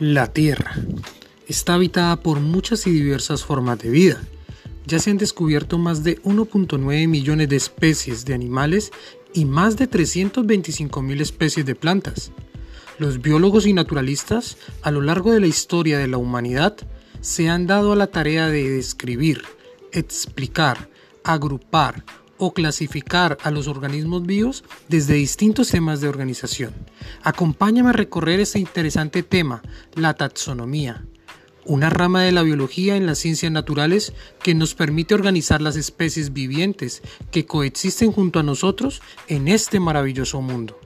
La Tierra está habitada por muchas y diversas formas de vida. Ya se han descubierto más de 1.9 millones de especies de animales y más de 325 mil especies de plantas. Los biólogos y naturalistas, a lo largo de la historia de la humanidad, se han dado a la tarea de describir, explicar, agrupar, o clasificar a los organismos vivos desde distintos temas de organización. Acompáñame a recorrer este interesante tema, la taxonomía, una rama de la biología en las ciencias naturales que nos permite organizar las especies vivientes que coexisten junto a nosotros en este maravilloso mundo.